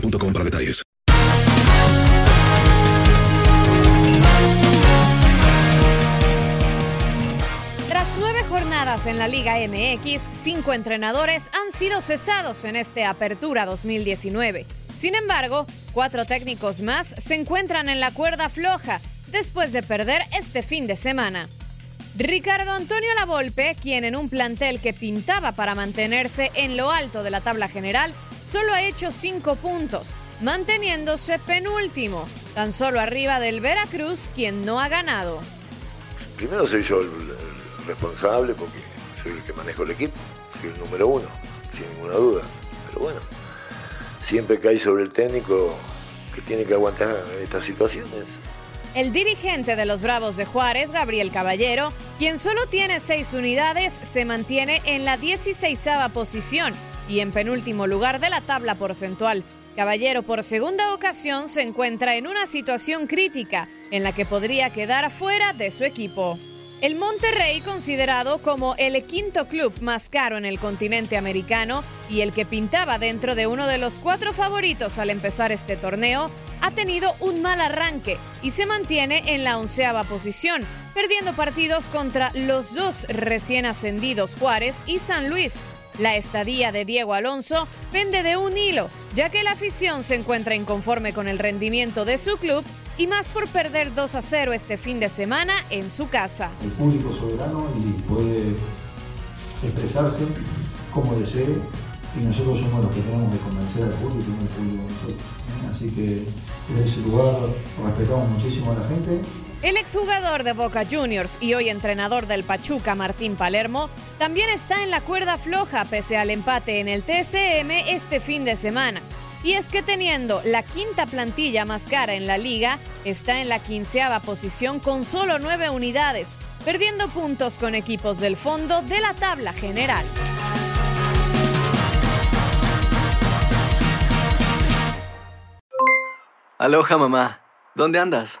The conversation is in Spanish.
para detalles. Tras nueve jornadas en la Liga MX, cinco entrenadores han sido cesados en este Apertura 2019. Sin embargo, cuatro técnicos más se encuentran en la cuerda floja después de perder este fin de semana. Ricardo Antonio Lavolpe, quien en un plantel que pintaba para mantenerse en lo alto de la tabla general, solo ha hecho cinco puntos, manteniéndose penúltimo, tan solo arriba del Veracruz, quien no ha ganado. Primero soy yo el, el responsable porque soy el que manejo el equipo, soy el número uno, sin ninguna duda. Pero bueno, siempre cae sobre el técnico que tiene que aguantar estas situaciones. El dirigente de los Bravos de Juárez, Gabriel Caballero, quien solo tiene seis unidades, se mantiene en la 16 posición y en penúltimo lugar de la tabla porcentual. Caballero por segunda ocasión se encuentra en una situación crítica en la que podría quedar fuera de su equipo. El Monterrey, considerado como el quinto club más caro en el continente americano y el que pintaba dentro de uno de los cuatro favoritos al empezar este torneo, ha tenido un mal arranque y se mantiene en la onceava posición, perdiendo partidos contra los dos recién ascendidos Juárez y San Luis. La estadía de Diego Alonso pende de un hilo, ya que la afición se encuentra inconforme con el rendimiento de su club y más por perder 2 a 0 este fin de semana en su casa. El público soberano y puede expresarse como desee y nosotros somos los que tenemos que convencer al público no el público nosotros. Así que desde ese lugar respetamos muchísimo a la gente. El exjugador de Boca Juniors y hoy entrenador del Pachuca, Martín Palermo, también está en la cuerda floja pese al empate en el TCM este fin de semana. Y es que teniendo la quinta plantilla más cara en la liga, está en la quinceava posición con solo nueve unidades, perdiendo puntos con equipos del fondo de la tabla general. Aloha mamá. ¿Dónde andas?